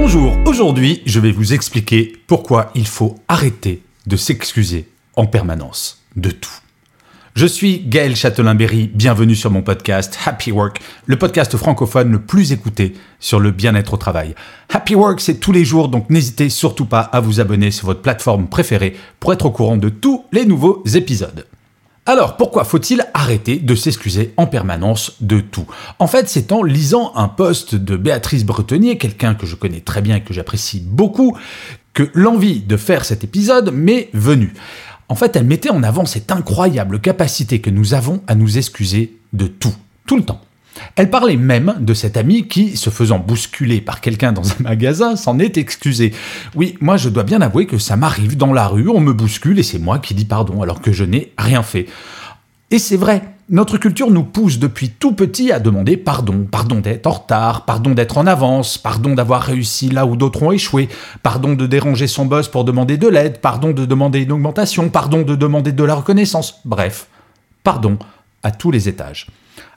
Bonjour, aujourd'hui je vais vous expliquer pourquoi il faut arrêter de s'excuser en permanence de tout. Je suis Gaël Châtelain-Berry, bienvenue sur mon podcast Happy Work, le podcast francophone le plus écouté sur le bien-être au travail. Happy Work, c'est tous les jours, donc n'hésitez surtout pas à vous abonner sur votre plateforme préférée pour être au courant de tous les nouveaux épisodes. Alors, pourquoi faut-il arrêter de s'excuser en permanence de tout? En fait, c'est en lisant un post de Béatrice Bretonnier, quelqu'un que je connais très bien et que j'apprécie beaucoup, que l'envie de faire cet épisode m'est venue. En fait, elle mettait en avant cette incroyable capacité que nous avons à nous excuser de tout, tout le temps. Elle parlait même de cet ami qui, se faisant bousculer par quelqu'un dans un magasin, s'en est excusé. Oui, moi je dois bien avouer que ça m'arrive dans la rue, on me bouscule et c'est moi qui dis pardon alors que je n'ai rien fait. Et c'est vrai, notre culture nous pousse depuis tout petit à demander pardon, pardon d'être en retard, pardon d'être en avance, pardon d'avoir réussi là où d'autres ont échoué, pardon de déranger son boss pour demander de l'aide, pardon de demander une augmentation, pardon de demander de la reconnaissance, bref, pardon à tous les étages.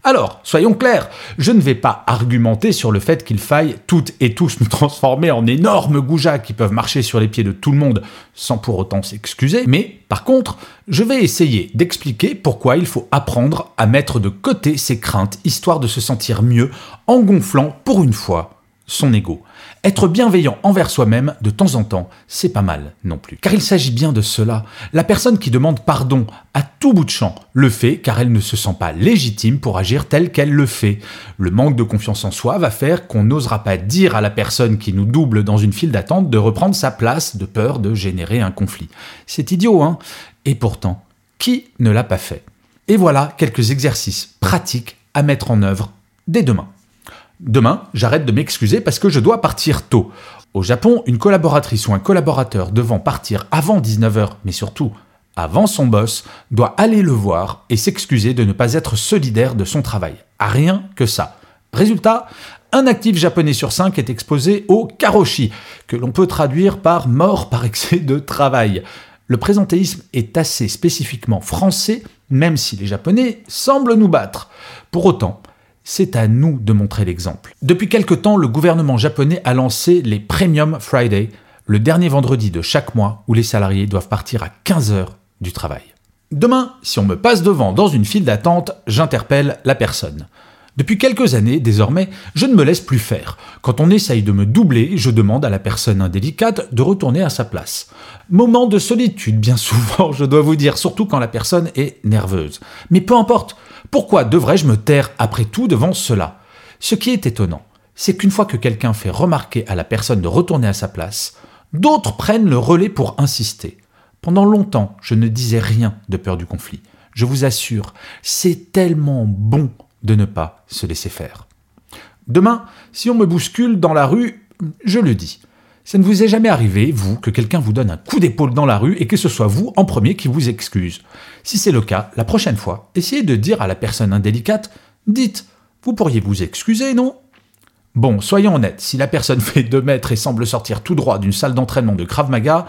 Alors, soyons clairs, je ne vais pas argumenter sur le fait qu'il faille toutes et tous nous transformer en énormes goujats qui peuvent marcher sur les pieds de tout le monde sans pour autant s'excuser, mais par contre, je vais essayer d'expliquer pourquoi il faut apprendre à mettre de côté ses craintes histoire de se sentir mieux en gonflant pour une fois son ego. Être bienveillant envers soi-même de temps en temps, c'est pas mal non plus. Car il s'agit bien de cela. La personne qui demande pardon à tout bout de champ le fait car elle ne se sent pas légitime pour agir tel qu'elle le fait. Le manque de confiance en soi va faire qu'on n'osera pas dire à la personne qui nous double dans une file d'attente de reprendre sa place de peur de générer un conflit. C'est idiot, hein? Et pourtant, qui ne l'a pas fait? Et voilà quelques exercices pratiques à mettre en œuvre dès demain. Demain, j'arrête de m'excuser parce que je dois partir tôt. Au Japon, une collaboratrice ou un collaborateur devant partir avant 19h, mais surtout avant son boss, doit aller le voir et s'excuser de ne pas être solidaire de son travail. rien que ça. Résultat, un actif japonais sur cinq est exposé au karoshi, que l'on peut traduire par mort par excès de travail. Le présentéisme est assez spécifiquement français, même si les Japonais semblent nous battre. Pour autant, c'est à nous de montrer l'exemple. Depuis quelque temps, le gouvernement japonais a lancé les Premium Friday, le dernier vendredi de chaque mois où les salariés doivent partir à 15 heures du travail. Demain, si on me passe devant dans une file d'attente, j'interpelle la personne. Depuis quelques années, désormais, je ne me laisse plus faire. Quand on essaye de me doubler, je demande à la personne indélicate de retourner à sa place. Moment de solitude, bien souvent, je dois vous dire, surtout quand la personne est nerveuse. Mais peu importe, pourquoi devrais-je me taire après tout devant cela? Ce qui est étonnant, c'est qu'une fois que quelqu'un fait remarquer à la personne de retourner à sa place, d'autres prennent le relais pour insister. Pendant longtemps, je ne disais rien de peur du conflit. Je vous assure, c'est tellement bon de ne pas se laisser faire. Demain, si on me bouscule dans la rue, je le dis. Ça ne vous est jamais arrivé, vous, que quelqu'un vous donne un coup d'épaule dans la rue et que ce soit vous en premier qui vous excuse? Si c'est le cas, la prochaine fois, essayez de dire à la personne indélicate Dites, vous pourriez vous excuser, non? Bon, soyons honnêtes, si la personne fait 2 mètres et semble sortir tout droit d'une salle d'entraînement de Krav Maga,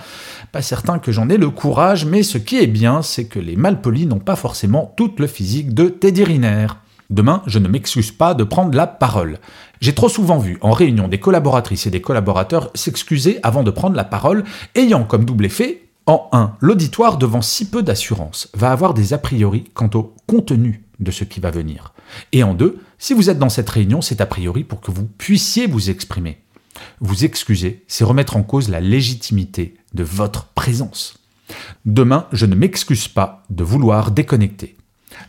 pas certain que j'en ai le courage, mais ce qui est bien, c'est que les malpolis n'ont pas forcément tout le physique de Teddy. Demain, je ne m'excuse pas de prendre la parole. J'ai trop souvent vu en réunion des collaboratrices et des collaborateurs s'excuser avant de prendre la parole, ayant comme double effet en 1. L'auditoire devant si peu d'assurance va avoir des a priori quant au contenu de ce qui va venir. Et en 2. Si vous êtes dans cette réunion, c'est a priori pour que vous puissiez vous exprimer. Vous excuser, c'est remettre en cause la légitimité de votre présence. Demain, je ne m'excuse pas de vouloir déconnecter.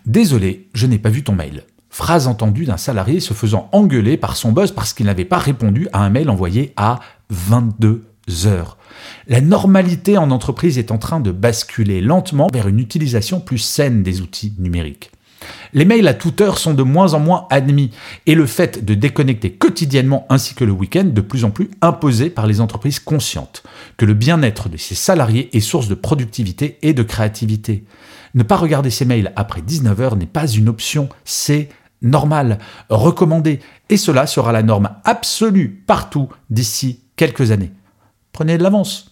Désolé, je n'ai pas vu ton mail. Phrase entendue d'un salarié se faisant engueuler par son boss parce qu'il n'avait pas répondu à un mail envoyé à 22 heures. La normalité en entreprise est en train de basculer lentement vers une utilisation plus saine des outils numériques. Les mails à toute heure sont de moins en moins admis et le fait de déconnecter quotidiennement ainsi que le week-end de plus en plus imposé par les entreprises conscientes que le bien-être de ses salariés est source de productivité et de créativité. Ne pas regarder ses mails après 19h n'est pas une option, c'est normal, recommandé, et cela sera la norme absolue partout d'ici quelques années. Prenez de l'avance.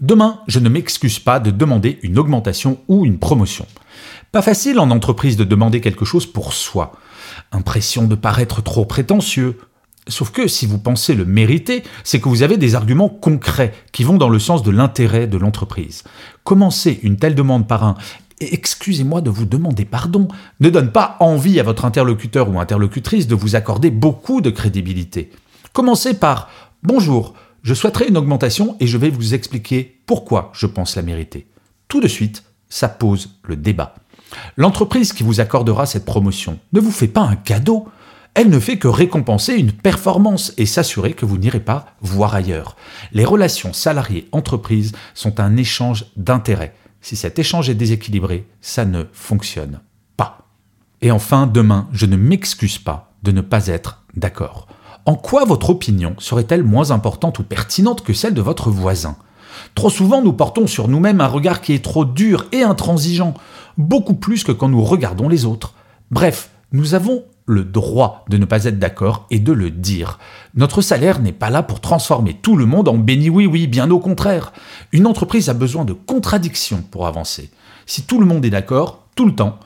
Demain, je ne m'excuse pas de demander une augmentation ou une promotion. Pas facile en entreprise de demander quelque chose pour soi. Impression de paraître trop prétentieux. Sauf que si vous pensez le mériter, c'est que vous avez des arguments concrets qui vont dans le sens de l'intérêt de l'entreprise. Commencer une telle demande par un excusez-moi de vous demander pardon, ne donne pas envie à votre interlocuteur ou interlocutrice de vous accorder beaucoup de crédibilité. Commencez par Bonjour, je souhaiterais une augmentation et je vais vous expliquer pourquoi je pense la mériter. Tout de suite, ça pose le débat. L'entreprise qui vous accordera cette promotion ne vous fait pas un cadeau. Elle ne fait que récompenser une performance et s'assurer que vous n'irez pas voir ailleurs. Les relations salariés-entreprise sont un échange d'intérêts. Si cet échange est déséquilibré, ça ne fonctionne pas. Et enfin, demain, je ne m'excuse pas de ne pas être d'accord. En quoi votre opinion serait-elle moins importante ou pertinente que celle de votre voisin? Trop souvent, nous portons sur nous-mêmes un regard qui est trop dur et intransigeant, beaucoup plus que quand nous regardons les autres. Bref, nous avons le droit de ne pas être d'accord et de le dire. Notre salaire n'est pas là pour transformer tout le monde en béni oui oui, bien au contraire. Une entreprise a besoin de contradictions pour avancer. Si tout le monde est d'accord, tout le temps,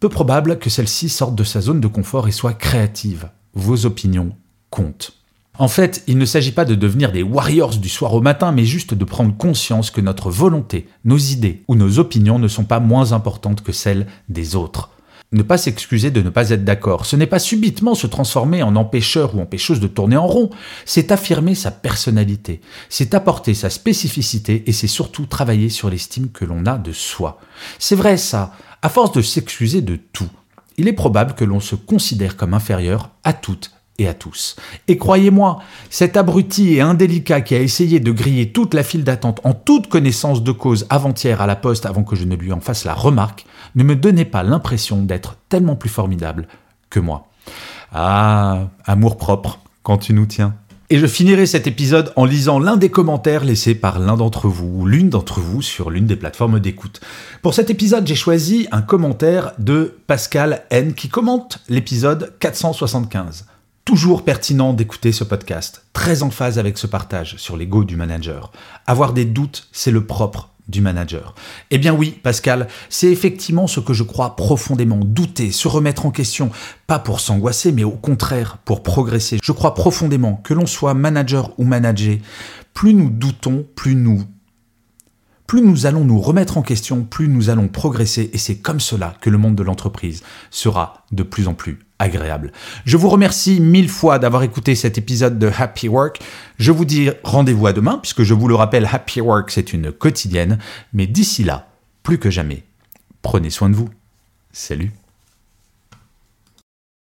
peu probable que celle-ci sorte de sa zone de confort et soit créative. Vos opinions comptent. En fait, il ne s'agit pas de devenir des warriors du soir au matin, mais juste de prendre conscience que notre volonté, nos idées ou nos opinions ne sont pas moins importantes que celles des autres. Ne pas s'excuser de ne pas être d'accord, ce n'est pas subitement se transformer en empêcheur ou empêcheuse de tourner en rond, c'est affirmer sa personnalité, c'est apporter sa spécificité et c'est surtout travailler sur l'estime que l'on a de soi. C'est vrai ça, à force de s'excuser de tout, il est probable que l'on se considère comme inférieur à toutes et à tous. Et croyez-moi, cet abruti et indélicat qui a essayé de griller toute la file d'attente en toute connaissance de cause avant-hier à la poste avant que je ne lui en fasse la remarque, ne me donnait pas l'impression d'être tellement plus formidable que moi. Ah, amour propre, quand tu nous tiens. Et je finirai cet épisode en lisant l'un des commentaires laissés par l'un d'entre vous ou l'une d'entre vous sur l'une des plateformes d'écoute. Pour cet épisode, j'ai choisi un commentaire de Pascal N qui commente l'épisode 475. Toujours pertinent d'écouter ce podcast, très en phase avec ce partage sur l'ego du manager. Avoir des doutes, c'est le propre du manager. Eh bien oui, Pascal, c'est effectivement ce que je crois profondément. Douter, se remettre en question, pas pour s'angoisser, mais au contraire, pour progresser. Je crois profondément que l'on soit manager ou manager, plus nous doutons, plus nous plus nous allons nous remettre en question, plus nous allons progresser et c'est comme cela que le monde de l'entreprise sera de plus en plus agréable. Je vous remercie mille fois d'avoir écouté cet épisode de Happy Work. Je vous dis rendez-vous à demain puisque je vous le rappelle, Happy Work c'est une quotidienne, mais d'ici là, plus que jamais, prenez soin de vous. Salut